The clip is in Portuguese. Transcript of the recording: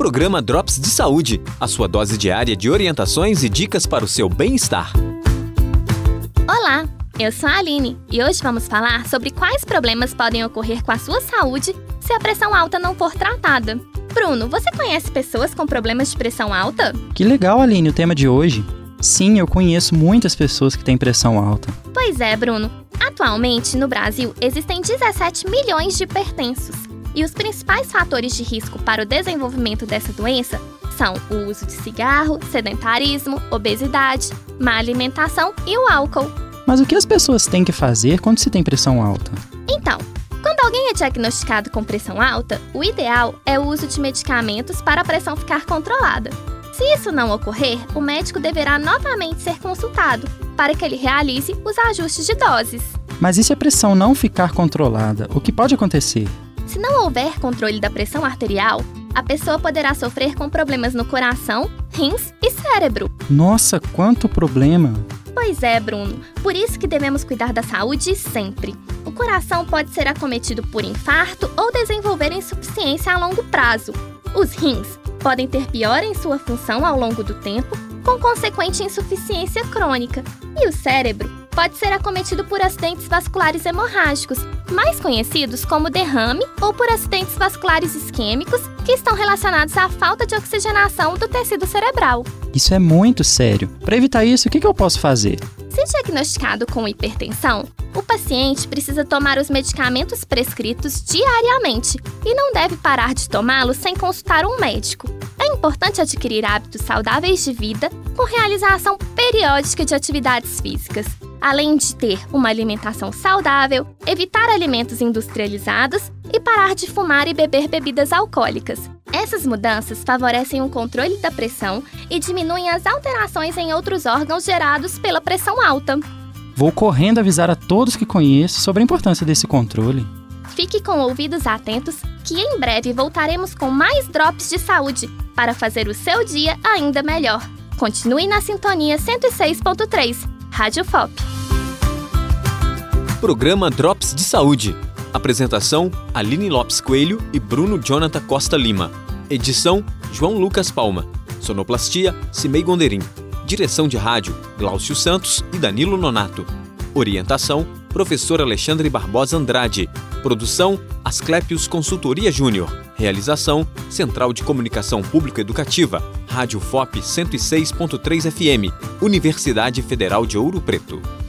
Programa Drops de Saúde, a sua dose diária de orientações e dicas para o seu bem-estar. Olá, eu sou a Aline e hoje vamos falar sobre quais problemas podem ocorrer com a sua saúde se a pressão alta não for tratada. Bruno, você conhece pessoas com problemas de pressão alta? Que legal, Aline, o tema de hoje. Sim, eu conheço muitas pessoas que têm pressão alta. Pois é, Bruno. Atualmente, no Brasil, existem 17 milhões de hipertensos. E os principais fatores de risco para o desenvolvimento dessa doença são o uso de cigarro, sedentarismo, obesidade, má alimentação e o álcool. Mas o que as pessoas têm que fazer quando se tem pressão alta? Então, quando alguém é diagnosticado com pressão alta, o ideal é o uso de medicamentos para a pressão ficar controlada. Se isso não ocorrer, o médico deverá novamente ser consultado para que ele realize os ajustes de doses. Mas e se a pressão não ficar controlada? O que pode acontecer? Se não houver controle da pressão arterial, a pessoa poderá sofrer com problemas no coração, rins e cérebro. Nossa, quanto problema! Pois é, Bruno. Por isso que devemos cuidar da saúde sempre. O coração pode ser acometido por infarto ou desenvolver insuficiência a longo prazo. Os rins podem ter pior em sua função ao longo do tempo, com consequente insuficiência crônica. E o cérebro pode ser acometido por acidentes vasculares hemorrágicos, mais conhecidos como derrame ou por acidentes vasculares isquêmicos, que estão relacionados à falta de oxigenação do tecido cerebral. Isso é muito sério. Para evitar isso, o que eu posso fazer? Se diagnosticado com hipertensão, o paciente precisa tomar os medicamentos prescritos diariamente e não deve parar de tomá-los sem consultar um médico. É importante adquirir hábitos saudáveis de vida com realização periódica de atividades físicas, além de ter uma alimentação saudável, evitar alimentos industrializados e parar de fumar e beber bebidas alcoólicas. Essas mudanças favorecem o controle da pressão e diminuem as alterações em outros órgãos gerados pela pressão alta. Vou correndo avisar a todos que conheço sobre a importância desse controle. Fique com ouvidos atentos que em breve voltaremos com mais drops de saúde para fazer o seu dia ainda melhor. Continue na sintonia 106.3, Rádio FOP. Programa Drops de Saúde. Apresentação: Aline Lopes Coelho e Bruno Jonathan Costa Lima. Edição: João Lucas Palma. Sonoplastia: Cimei Gonderim. Direção de rádio: Glaucio Santos e Danilo Nonato. Orientação: Professor Alexandre Barbosa Andrade. Produção: Asclepios Consultoria Júnior. Realização: Central de Comunicação Público Educativa. Rádio FOP 106.3 FM. Universidade Federal de Ouro Preto.